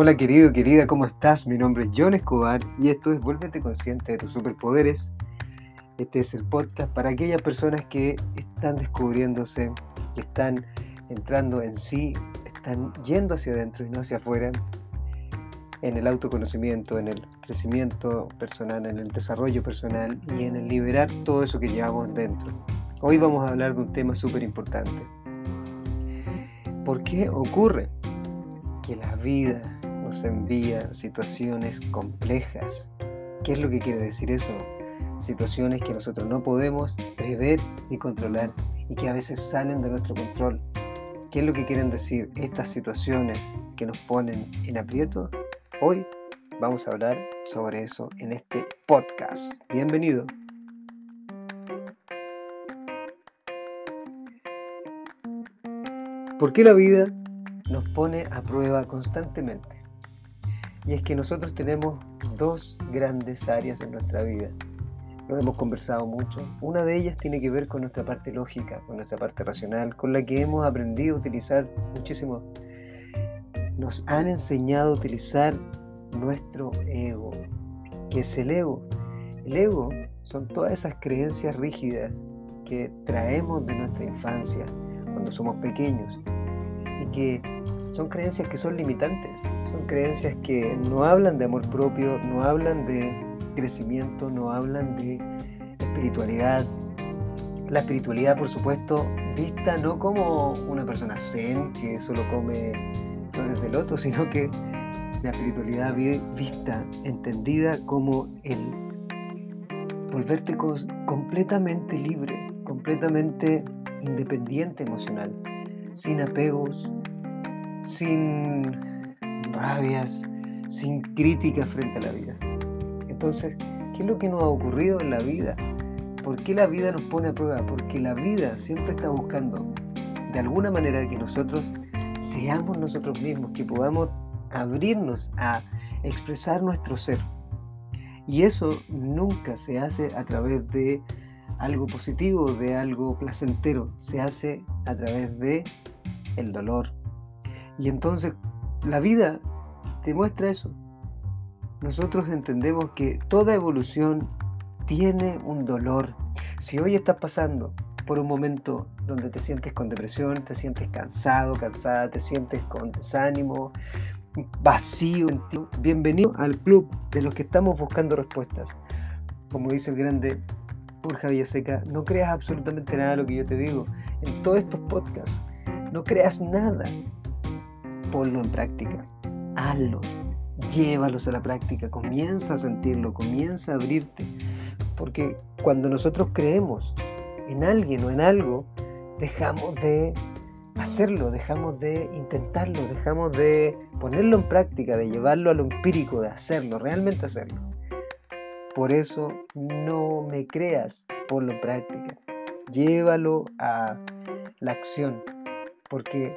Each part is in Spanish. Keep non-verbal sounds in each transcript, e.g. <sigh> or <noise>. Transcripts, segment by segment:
Hola querido, querida, ¿cómo estás? Mi nombre es John Escobar y esto es Vuélvete consciente de tus superpoderes. Este es el podcast para aquellas personas que están descubriéndose, que están entrando en sí, están yendo hacia adentro y no hacia afuera, en el autoconocimiento, en el crecimiento personal, en el desarrollo personal y en el liberar todo eso que llevamos dentro. Hoy vamos a hablar de un tema súper importante. ¿Por qué ocurre que la vida nos envía situaciones complejas? ¿Qué es lo que quiere decir eso? Situaciones que nosotros no podemos prever y controlar y que a veces salen de nuestro control. ¿Qué es lo que quieren decir estas situaciones que nos ponen en aprieto? Hoy vamos a hablar sobre eso en este podcast. Bienvenido. ¿Por qué la vida nos pone a prueba constantemente? Y es que nosotros tenemos dos grandes áreas en nuestra vida. Lo hemos conversado mucho. Una de ellas tiene que ver con nuestra parte lógica, con nuestra parte racional, con la que hemos aprendido a utilizar muchísimo nos han enseñado a utilizar nuestro ego. ¿Qué es el ego? El ego son todas esas creencias rígidas que traemos de nuestra infancia cuando somos pequeños y que son creencias que son limitantes, son creencias que no hablan de amor propio, no hablan de crecimiento, no hablan de espiritualidad. La espiritualidad, por supuesto, vista no como una persona zen que solo come flores de loto, <laughs> sino que la espiritualidad vista, entendida como el volverte completamente libre, completamente independiente emocional, sin apegos, sin rabias, sin críticas frente a la vida. Entonces, ¿qué es lo que nos ha ocurrido en la vida? ¿Por qué la vida nos pone a prueba? Porque la vida siempre está buscando de alguna manera que nosotros seamos nosotros mismos, que podamos abrirnos a expresar nuestro ser. Y eso nunca se hace a través de algo positivo, de algo placentero, se hace a través de el dolor. Y entonces la vida te muestra eso. Nosotros entendemos que toda evolución tiene un dolor. Si hoy estás pasando por un momento donde te sientes con depresión, te sientes cansado, cansada, te sientes con desánimo, vacío. Bienvenido al club de los que estamos buscando respuestas. Como dice el grande Burja Villaseca, no creas absolutamente nada de lo que yo te digo. En todos estos podcasts, no creas nada. Ponlo en práctica. Hazlo. Llévalos a la práctica. Comienza a sentirlo. Comienza a abrirte. Porque cuando nosotros creemos en alguien o en algo, dejamos de hacerlo, dejamos de intentarlo, dejamos de ponerlo en práctica, de llevarlo a lo empírico, de hacerlo, realmente hacerlo. Por eso no me creas, ponlo en práctica. Llévalo a la acción, porque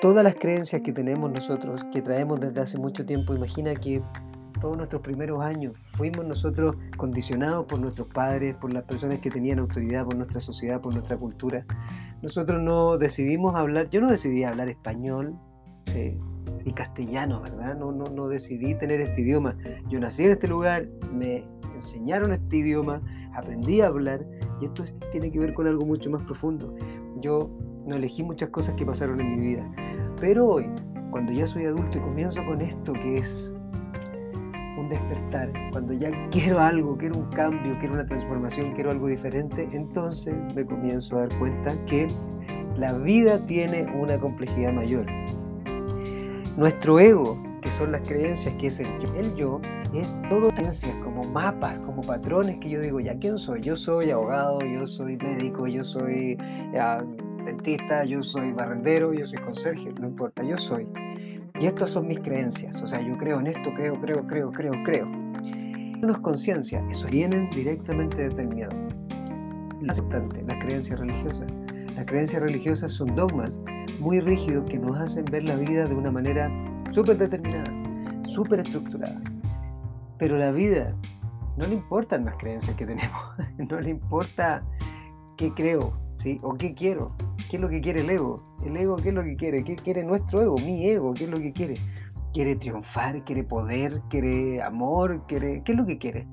todas las creencias que tenemos nosotros, que traemos desde hace mucho tiempo, imagina que todos nuestros primeros años. Fuimos nosotros condicionados por nuestros padres, por las personas que tenían autoridad, por nuestra sociedad, por nuestra cultura. Nosotros no decidimos hablar, yo no decidí hablar español y castellano, ¿verdad? No, no, no decidí tener este idioma. Yo nací en este lugar, me enseñaron este idioma, aprendí a hablar y esto tiene que ver con algo mucho más profundo. Yo no elegí muchas cosas que pasaron en mi vida, pero hoy, cuando ya soy adulto y comienzo con esto que es un despertar, cuando ya quiero algo, quiero un cambio, quiero una transformación, quiero algo diferente, entonces me comienzo a dar cuenta que la vida tiene una complejidad mayor. Nuestro ego, que son las creencias, que es el yo, el es todo creencias como mapas, como patrones que yo digo, ya, ¿quién soy? Yo soy abogado, yo soy médico, yo soy dentista, yo soy barrendero, yo soy conserje, no importa, yo soy. Y estas son mis creencias. O sea, yo creo en esto, creo, creo, creo, creo, creo. No es conciencia, eso vienen directamente desde el miedo. Lo importante, las creencias religiosas. Las creencias religiosas son dogmas muy rígidos que nos hacen ver la vida de una manera súper determinada, súper estructurada. Pero la vida no le importan las creencias que tenemos, <laughs> no le importa qué creo, ¿sí? O qué quiero. ¿Qué es lo que quiere el ego? ¿El ego qué es lo que quiere? ¿Qué quiere nuestro ego? Mi ego, ¿qué es lo que quiere? quiere triunfar, quiere poder, quiere amor, quiere... ¿Qué es lo que quiere?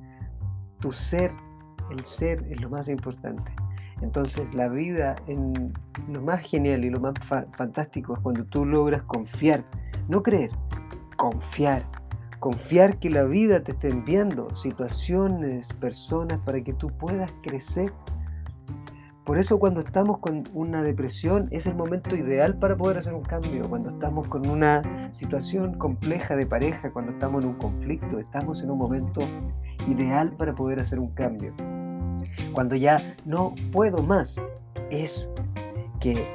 Tu ser, el ser es lo más importante. Entonces la vida, en lo más genial y lo más fantástico es cuando tú logras confiar, no creer, confiar. Confiar que la vida te está enviando situaciones, personas para que tú puedas crecer. Por eso cuando estamos con una depresión es el momento ideal para poder hacer un cambio. Cuando estamos con una situación compleja de pareja, cuando estamos en un conflicto, estamos en un momento ideal para poder hacer un cambio cuando ya no puedo más, es que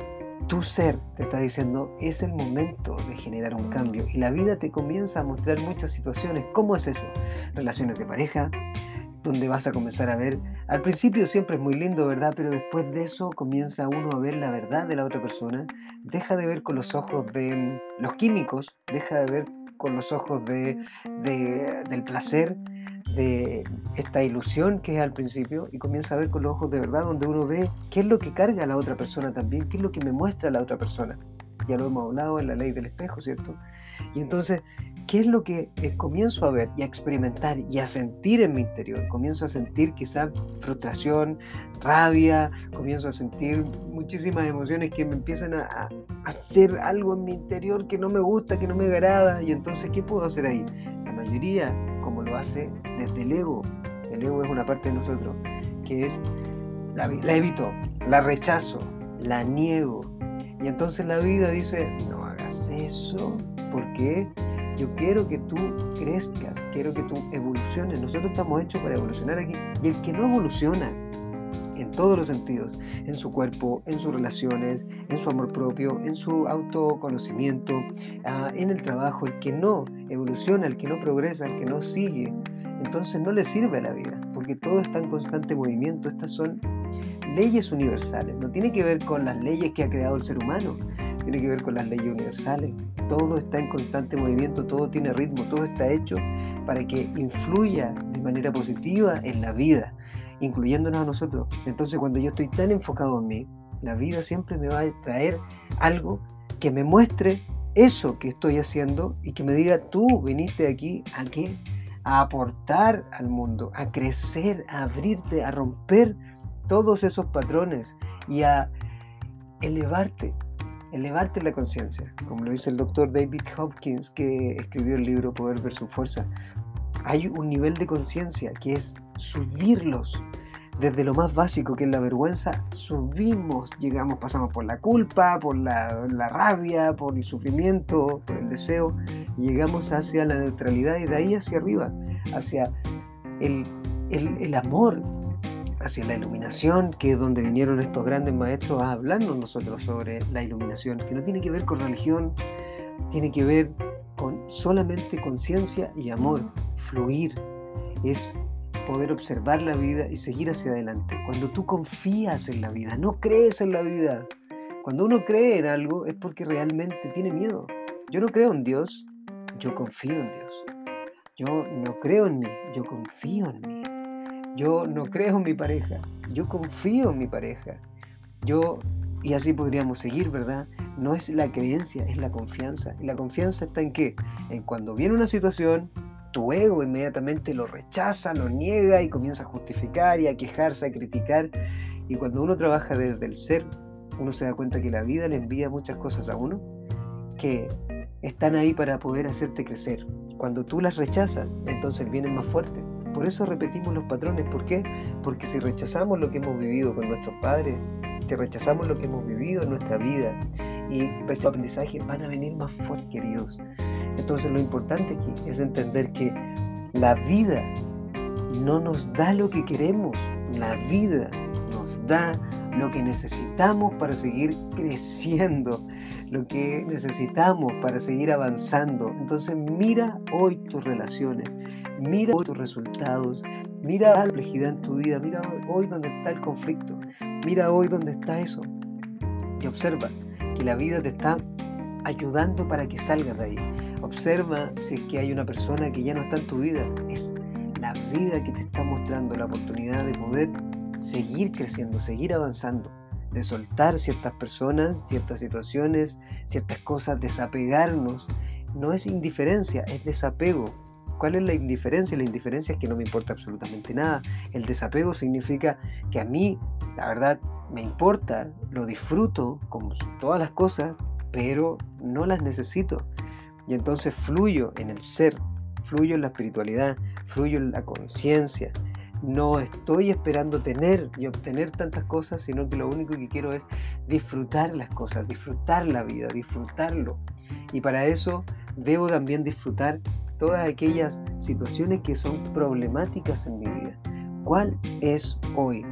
tu ser te está diciendo es el momento de generar un cambio y la vida te comienza a mostrar muchas situaciones. ¿Cómo es eso? Relaciones de pareja, donde vas a comenzar a ver, al principio siempre es muy lindo, ¿verdad? Pero después de eso comienza uno a ver la verdad de la otra persona, deja de ver con los ojos de mm, los químicos, deja de ver con los ojos de, del placer, de esta ilusión que es al principio y comienza a ver con los ojos de verdad donde uno ve qué es lo que carga a la otra persona también, qué es lo que me muestra la otra persona. Ya lo hemos hablado en la ley del espejo, ¿cierto? Y entonces, ¿qué es lo que eh, comienzo a ver y a experimentar y a sentir en mi interior? Comienzo a sentir quizá frustración, rabia, comienzo a sentir muchísimas emociones que me empiezan a, a hacer algo en mi interior que no me gusta, que no me agrada. Y entonces, ¿qué puedo hacer ahí? La mayoría como lo hace desde el ego. El ego es una parte de nosotros que es, la, evito, la rechazo, la niego. Y entonces la vida dice, no hagas eso, porque yo quiero que tú crezcas, quiero que tú evoluciones. Nosotros estamos hechos para evolucionar aquí. Y el que no evoluciona en todos los sentidos, en su cuerpo, en sus relaciones, en su amor propio, en su autoconocimiento, ah, en el trabajo, el que no evoluciona, el que no progresa, el que no sigue, entonces no le sirve a la vida, porque todo está en constante movimiento. Estas son leyes universales, no tiene que ver con las leyes que ha creado el ser humano, tiene que ver con las leyes universales. Todo está en constante movimiento, todo tiene ritmo, todo está hecho para que influya de manera positiva en la vida incluyéndonos a nosotros. Entonces cuando yo estoy tan enfocado en mí, la vida siempre me va a traer algo que me muestre eso que estoy haciendo y que me diga, tú viniste aquí a qué? A aportar al mundo, a crecer, a abrirte, a romper todos esos patrones y a elevarte, elevarte la conciencia, como lo dice el doctor David Hopkins que escribió el libro Poder versus Fuerza. Hay un nivel de conciencia que es subirlos. Desde lo más básico que es la vergüenza, subimos, llegamos, pasamos por la culpa, por la, rabia, por el sufrimiento, por el deseo, y llegamos hacia la neutralidad y de ahí hacia arriba, hacia el, el amor, hacia la iluminación, que es donde vinieron estos grandes maestros a hablarnos nosotros sobre la iluminación, que no tiene que ver con religión, tiene que ver con solamente conciencia y amor, fluir, es poder observar la vida y seguir hacia adelante. Cuando tú confías en la vida, no crees en la vida. Cuando uno cree en algo es porque realmente tiene miedo. Yo no creo en Dios, yo confío en Dios. Yo no creo en mí, yo confío en mí. Yo no creo en mi pareja, yo confío en mi pareja. Yo, y así podríamos seguir, ¿verdad? No es la creencia, es la confianza. ¿Y la confianza está en qué? En cuando viene una situación, tu ego inmediatamente lo rechaza, lo niega y comienza a justificar y a quejarse, a criticar. Y cuando uno trabaja desde el ser, uno se da cuenta que la vida le envía muchas cosas a uno que están ahí para poder hacerte crecer. Cuando tú las rechazas, entonces vienen más fuertes. Por eso repetimos los patrones. ¿Por qué? Porque si rechazamos lo que hemos vivido con nuestros padres, si rechazamos lo que hemos vivido en nuestra vida y nuestro aprendizaje, van a venir más fuertes, queridos. Entonces lo importante aquí es entender que la vida no nos da lo que queremos, la vida nos da lo que necesitamos para seguir creciendo, lo que necesitamos para seguir avanzando. Entonces mira hoy tus relaciones, mira tus resultados, mira la complejidad en tu vida, mira hoy dónde está el conflicto, mira hoy dónde está eso y observa que la vida te está ayudando para que salgas de ahí. Observa si es que hay una persona que ya no está en tu vida. Es la vida que te está mostrando la oportunidad de poder seguir creciendo, seguir avanzando, de soltar ciertas personas, ciertas situaciones, ciertas cosas, desapegarnos no es indiferencia, es desapego. ¿Cuál es la indiferencia? La indiferencia es que no me importa absolutamente nada. El desapego significa que a mí, la verdad, me importa, lo disfruto como todas las cosas, pero no las necesito. Y entonces fluyo en el ser, fluyo en la espiritualidad, fluyo en la conciencia. No estoy esperando tener y obtener tantas cosas, sino que lo único que quiero es disfrutar las cosas, disfrutar la vida, disfrutarlo. Y para eso debo también disfrutar todas aquellas situaciones que son problemáticas en mi vida. ¿Cuál es hoy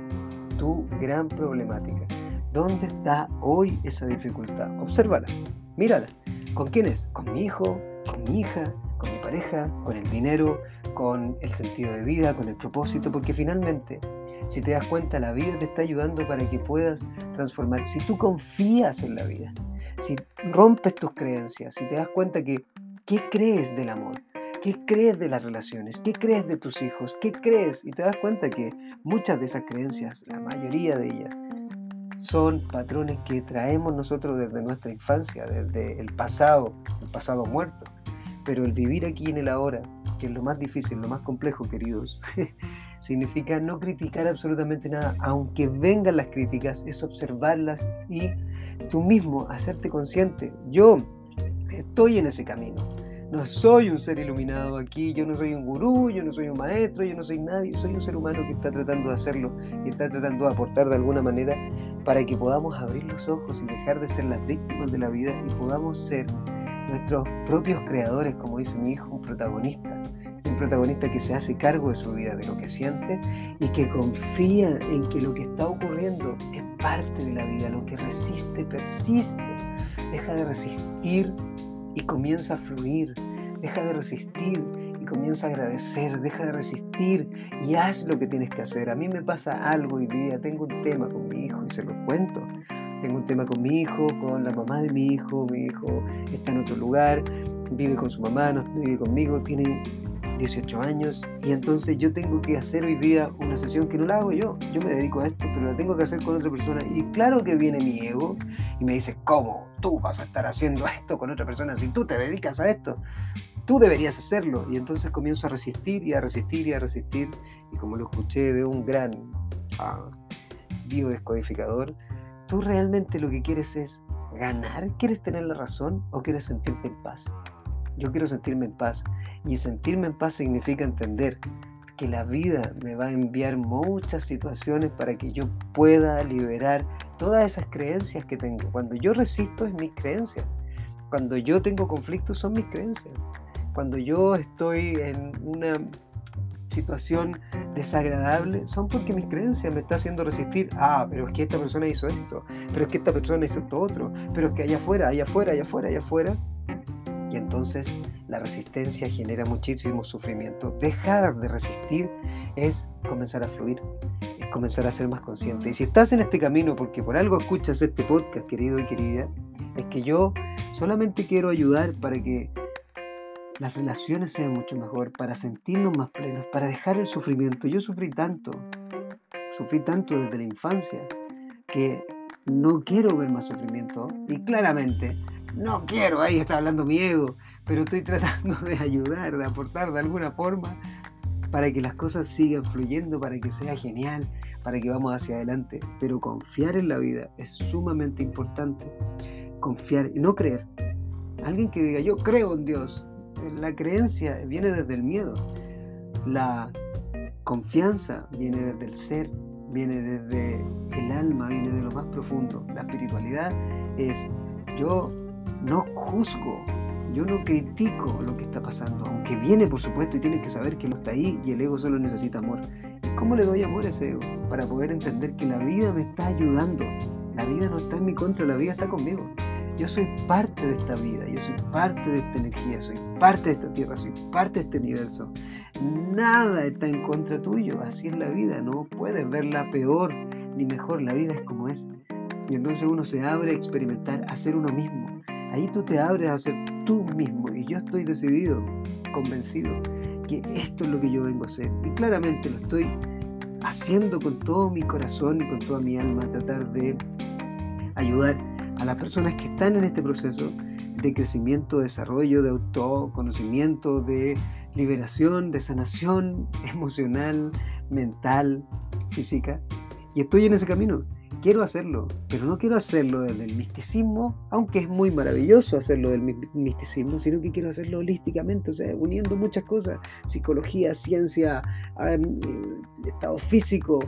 tu gran problemática? ¿Dónde está hoy esa dificultad? Obsérvala, mírala. ¿Con quién es? ¿Con mi hijo? ¿Con mi hija? ¿Con mi pareja? ¿Con el dinero? ¿Con el sentido de vida? ¿Con el propósito? Porque finalmente, si te das cuenta, la vida te está ayudando para que puedas transformar. Si tú confías en la vida, si rompes tus creencias, si te das cuenta que, ¿qué crees del amor? ¿Qué crees de las relaciones? ¿Qué crees de tus hijos? ¿Qué crees? Y te das cuenta que muchas de esas creencias, la mayoría de ellas, son patrones que traemos nosotros desde nuestra infancia, desde el pasado, el pasado muerto. Pero el vivir aquí en el ahora, que es lo más difícil, lo más complejo, queridos, <laughs> significa no criticar absolutamente nada, aunque vengan las críticas, es observarlas y tú mismo hacerte consciente. Yo estoy en ese camino no soy un ser iluminado aquí, yo no soy un gurú, yo no soy un maestro, yo no soy nadie, soy un ser humano que está tratando de hacerlo y está tratando de aportar de alguna manera para que podamos abrir los ojos y dejar de ser las víctimas de la vida y podamos ser nuestros propios creadores, como dice mi hijo, un protagonista. Un protagonista que se hace cargo de su vida, de lo que siente y que confía en que lo que está ocurriendo es parte de la vida, lo que resiste, persiste. Deja de resistir y comienza a fluir. Deja de resistir y comienza a agradecer. Deja de resistir y haz lo que tienes que hacer. A mí me pasa algo hoy día. Tengo un tema con mi hijo y se lo cuento. Tengo un tema con mi hijo, con la mamá de mi hijo. Mi hijo está en otro lugar, vive con su mamá, no vive conmigo, tiene 18 años y entonces yo tengo que hacer hoy día una sesión que no la hago yo. Yo me dedico a esto, pero la tengo que hacer con otra persona. Y claro que viene mi ego y me dice, ¿cómo tú vas a estar haciendo <laughs> esto con otra persona si tú te dedicas a esto? Tú deberías hacerlo. Y entonces comienzo a resistir y a resistir y a resistir. Y como lo escuché de un gran ah, biodescodificador, tú realmente lo que quieres es ganar, quieres tener la razón o quieres sentirte en paz. Yo quiero sentirme en paz. Y sentirme en paz significa entender que la vida me va a enviar muchas situaciones para que yo pueda liberar todas esas creencias que tengo. Cuando yo resisto es mis creencias. Cuando yo tengo conflictos son mis creencias. Cuando yo estoy en una situación desagradable son porque mis creencias me están haciendo resistir. Ah, pero es que esta persona hizo esto, pero es que esta persona hizo esto otro, pero es que allá afuera, allá afuera, allá afuera, allá afuera y entonces la resistencia genera muchísimo sufrimiento. Dejar de resistir es comenzar a fluir, comenzar a ser más consciente. Y si estás en este camino porque por algo escuchas este podcast, querido y querida, es que yo solamente quiero ayudar para que las relaciones sean mucho mejor, para sentirnos más plenos, para dejar el sufrimiento. Yo sufrí tanto, sufrí tanto desde la infancia, que no quiero ver más sufrimiento. Y claramente no quiero, ahí está hablando mi ego, pero estoy <laughs> tratando de ayudar, de aportar de alguna forma para que las cosas sigan fluyendo, para que sea genial, para que vamos hacia adelante. Pero confiar en la vida es sumamente importante. Confiar y no creer. Alguien que diga, yo creo en Dios. La creencia viene desde el miedo. La confianza viene desde el ser, viene desde el alma, viene de lo más profundo. La espiritualidad es yo no juzgo, yo no critico lo que está pasando, aunque viene por supuesto y tienes que saber que no está ahí y el ego solo necesita amor. ¿Cómo le doy amor a ese ego? Para poder entender que la vida me está ayudando. La vida no está en mi contra, la vida está conmigo. Yo soy parte de esta vida, yo soy parte de esta energía, soy parte de esta tierra, soy parte de este universo. Nada está en contra tuyo, así es la vida, no puedes verla peor ni mejor, la vida es como es. Y entonces uno se abre a experimentar, a ser uno mismo, Ahí tú te abres a ser tú mismo y yo estoy decidido, convencido que esto es lo que yo vengo a hacer. Y claramente lo estoy haciendo con todo mi corazón y con toda mi alma, tratar de ayudar a las personas que están en este proceso de crecimiento, de desarrollo, de autoconocimiento, de liberación, de sanación emocional, mental, física. Y estoy en ese camino. Quiero hacerlo, pero no quiero hacerlo desde el misticismo, aunque es muy maravilloso hacerlo del misticismo, sino que quiero hacerlo holísticamente, o sea, uniendo muchas cosas, psicología, ciencia, estado físico,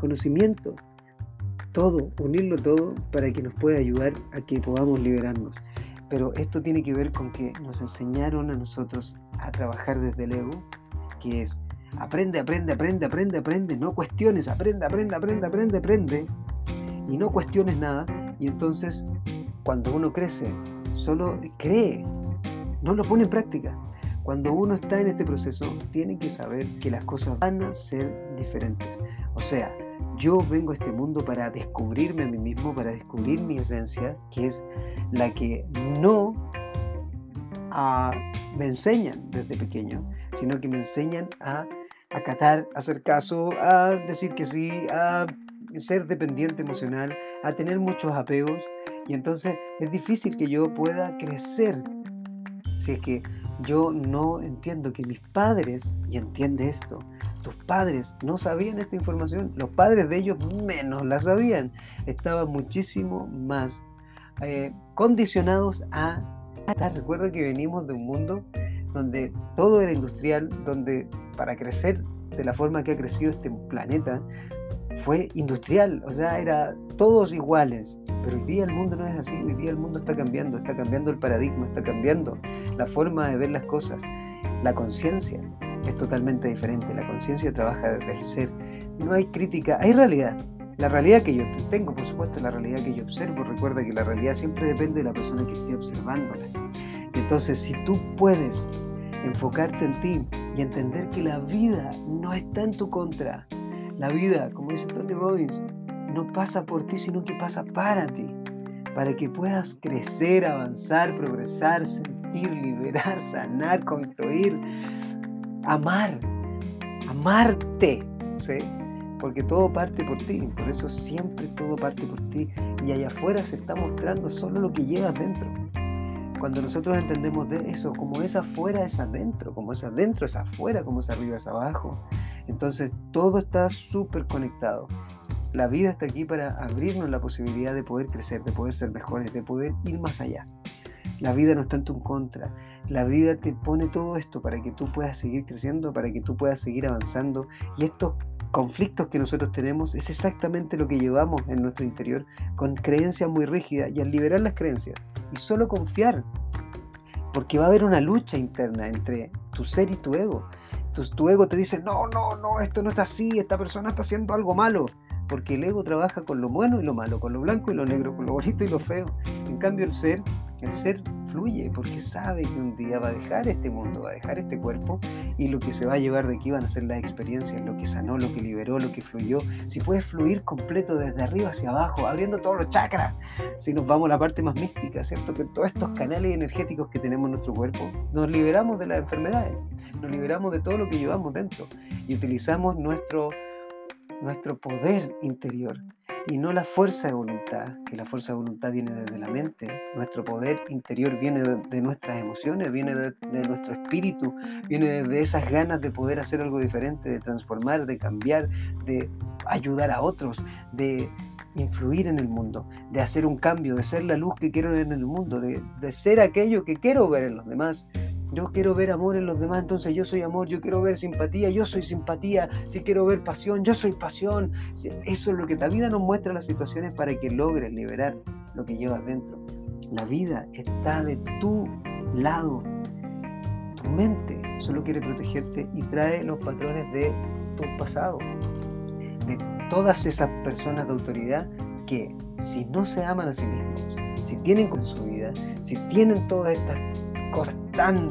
conocimiento, todo, unirlo todo para que nos pueda ayudar a que podamos liberarnos. Pero esto tiene que ver con que nos enseñaron a nosotros a trabajar desde el ego, que es aprende, aprende, aprende, aprende, aprende, no cuestiones, aprende, aprende, aprende, aprende, aprende, y no cuestiones nada. Y entonces, cuando uno crece, solo cree, no lo pone en práctica. Cuando uno está en este proceso, tiene que saber que las cosas van a ser diferentes. O sea, yo vengo a este mundo para descubrirme a mí mismo, para descubrir mi esencia, que es la que no ah, me enseñan desde pequeño, sino que me enseñan a acatar, a hacer caso, a decir que sí, a ser dependiente emocional, a tener muchos apegos. Y entonces es difícil que yo pueda crecer si es que yo no entiendo que mis padres, y entiende esto, tus padres no sabían esta información, los padres de ellos menos la sabían, estaban muchísimo más eh, condicionados a Recuerda que venimos de un mundo donde todo era industrial, donde para crecer de la forma que ha crecido este planeta fue industrial, o sea, era todos iguales. Pero hoy día el mundo no es así, hoy día el mundo está cambiando, está cambiando el paradigma, está cambiando la forma de ver las cosas. La conciencia es totalmente diferente. La conciencia trabaja desde el ser. No hay crítica, hay realidad. La realidad que yo tengo, por supuesto, la realidad que yo observo. Recuerda que la realidad siempre depende de la persona que esté observándola. Entonces, si tú puedes enfocarte en ti y entender que la vida no está en tu contra, la vida, como dice Tony Robbins, no pasa por ti, sino que pasa para ti, para que puedas crecer, avanzar, progresar, sentir, liberar, sanar, construir, amar, amarte, ¿sí? Porque todo parte por ti, por eso siempre todo parte por ti y allá afuera se está mostrando solo lo que llevas dentro. Cuando nosotros entendemos de eso, como es afuera es adentro, como es adentro es afuera, como es arriba es abajo. Entonces todo está súper conectado. La vida está aquí para abrirnos la posibilidad de poder crecer, de poder ser mejores, de poder ir más allá. La vida no está en tu contra. La vida te pone todo esto para que tú puedas seguir creciendo, para que tú puedas seguir avanzando. Y estos conflictos que nosotros tenemos es exactamente lo que llevamos en nuestro interior con creencias muy rígidas. Y al liberar las creencias y solo confiar, porque va a haber una lucha interna entre tu ser y tu ego. Entonces tu ego te dice, no, no, no, esto no está así, esta persona está haciendo algo malo porque el ego trabaja con lo bueno y lo malo, con lo blanco y lo negro, con lo bonito y lo feo. En cambio el ser, el ser fluye porque sabe que un día va a dejar este mundo, va a dejar este cuerpo y lo que se va a llevar de aquí van a ser las experiencias, lo que sanó, lo que liberó, lo que fluyó. Si puedes fluir completo desde arriba hacia abajo, abriendo todos los chakras, si nos vamos a la parte más mística, ¿cierto? Que todos estos canales energéticos que tenemos en nuestro cuerpo, nos liberamos de las enfermedades, nos liberamos de todo lo que llevamos dentro y utilizamos nuestro nuestro poder interior y no la fuerza de voluntad, que la fuerza de voluntad viene desde la mente, nuestro poder interior viene de, nuestras emociones, viene de, nuestro espíritu, viene de, esas ganas de poder hacer algo diferente, de transformar, de cambiar, de ayudar a otros, de influir en el mundo, de hacer un cambio, de ser la luz que quiero ver en el mundo, de, de ser aquello que quiero ver en los demás, yo quiero ver amor en los demás, entonces yo soy amor. Yo quiero ver simpatía, yo soy simpatía. Si quiero ver pasión, yo soy pasión. Eso es lo que la vida nos muestra las situaciones para que logres liberar lo que llevas dentro. La vida está de tu lado. Tu mente solo quiere protegerte y trae los patrones de tu pasado. De todas esas personas de autoridad que si no se aman a sí mismos, si tienen con su vida, si tienen todas estas cosas tan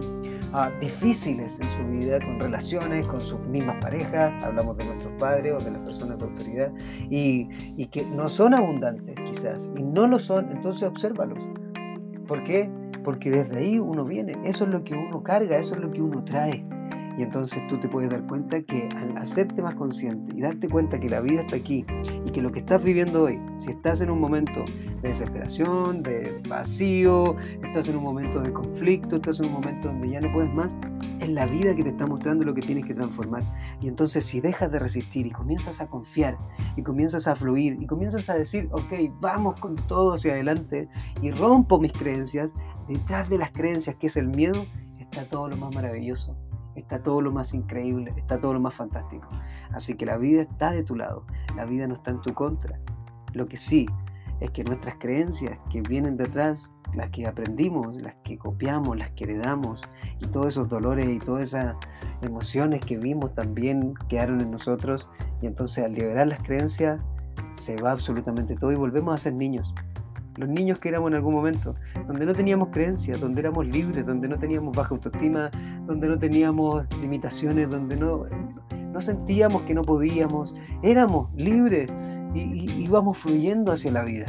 ah, difíciles en su vida, con relaciones, con sus mismas parejas, hablamos de nuestros padres o de las personas de autoridad, y, y que no son abundantes quizás, y no lo son, entonces obsérvalos. ¿Por qué? Porque desde ahí uno viene, eso es lo que uno carga, eso es lo que uno trae. Y entonces tú te puedes dar cuenta que al hacerte más consciente y darte cuenta que la vida está aquí y que lo que estás viviendo hoy, si estás en un momento de desesperación, de vacío, estás en un momento de conflicto, estás en un momento donde ya no puedes más, es la vida que te está mostrando lo que tienes que transformar. Y entonces si dejas de resistir y comienzas a confiar y comienzas a fluir y comienzas a decir, ok, vamos con todo hacia adelante y rompo mis creencias, detrás de las creencias que es el miedo, está todo lo más maravilloso está todo lo más increíble, está todo lo más fantástico. Así que la vida está de tu lado, la vida no está en tu contra. Lo que sí es que nuestras creencias que vienen detrás, las que aprendimos, las que copiamos, las que heredamos, y todos esos dolores y todas esas emociones que vimos también quedaron en nosotros, y entonces al liberar las creencias se va absolutamente todo y volvemos a ser niños los niños que éramos en algún momento, donde no teníamos creencias, donde éramos libres, donde no teníamos baja autoestima, donde no teníamos limitaciones, donde no, no sentíamos que no podíamos, éramos libres y íbamos fluyendo hacia la vida.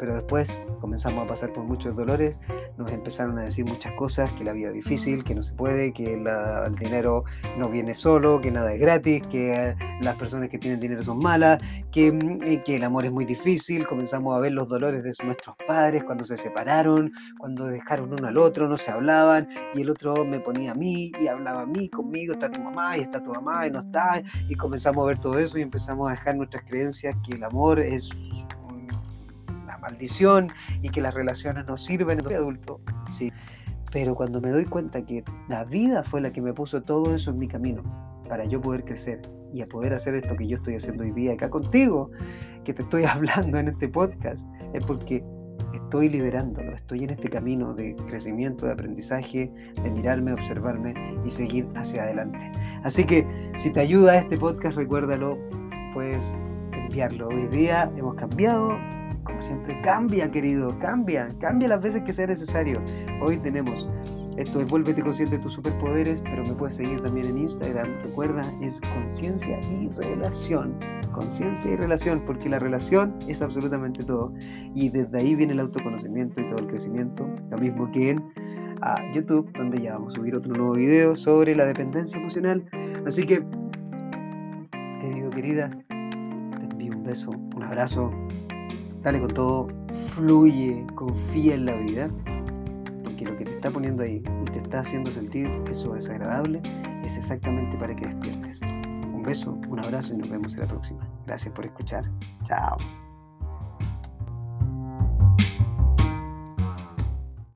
Pero después comenzamos a pasar por muchos dolores, nos empezaron a decir muchas cosas, que la vida es difícil, que no se puede, que el dinero no viene solo, que nada es gratis, que las personas que tienen dinero son malas, que, mm, eh, que el amor es muy difícil, comenzamos a ver los dolores de nuestros padres cuando se separaron, cuando dejaron uno al otro, no se hablaban, y el otro me ponía a mí y hablaba a mí, conmigo está tu mamá y está tu mamá y no está, y comenzamos a ver todo eso y empezamos a dejar nuestras creencias que el amor es maldición y que las relaciones no sirven. Soy adulto, sí. Pero cuando me doy cuenta que la vida fue la que me puso todo eso en mi camino para yo poder crecer y a poder hacer esto que yo estoy haciendo hoy día acá contigo, que te estoy <laughs> hablando en este podcast, es porque estoy liberándolo, estoy en este camino de crecimiento, de aprendizaje, de mirarme, observarme y seguir hacia adelante. Así que si te ayuda este podcast, recuérdalo, puedes enviarlo. Hoy día hemos cambiado, siempre, cambia, querido, cambia, cambia las veces que sea necesario. Hoy tenemos esto es Vuélvete consciente de tus superpoderes, pero me puedes seguir también en Instagram. Recuerda, es conciencia y relación. Conciencia y relación, porque la relación es absolutamente todo. Y desde ahí viene el autoconocimiento y todo el crecimiento. Lo mismo que en a YouTube, donde ya vamos a subir otro nuevo video sobre la dependencia emocional. Así que, querido, querida, te envío un beso, un abrazo, dale con todo, fluye, confía en la vida, porque lo que te está poniendo ahí y te está haciendo sentir eso desagradable es exactamente para que despiertes. Un beso, un abrazo y nos vemos en la próxima. Gracias por escuchar. Chao.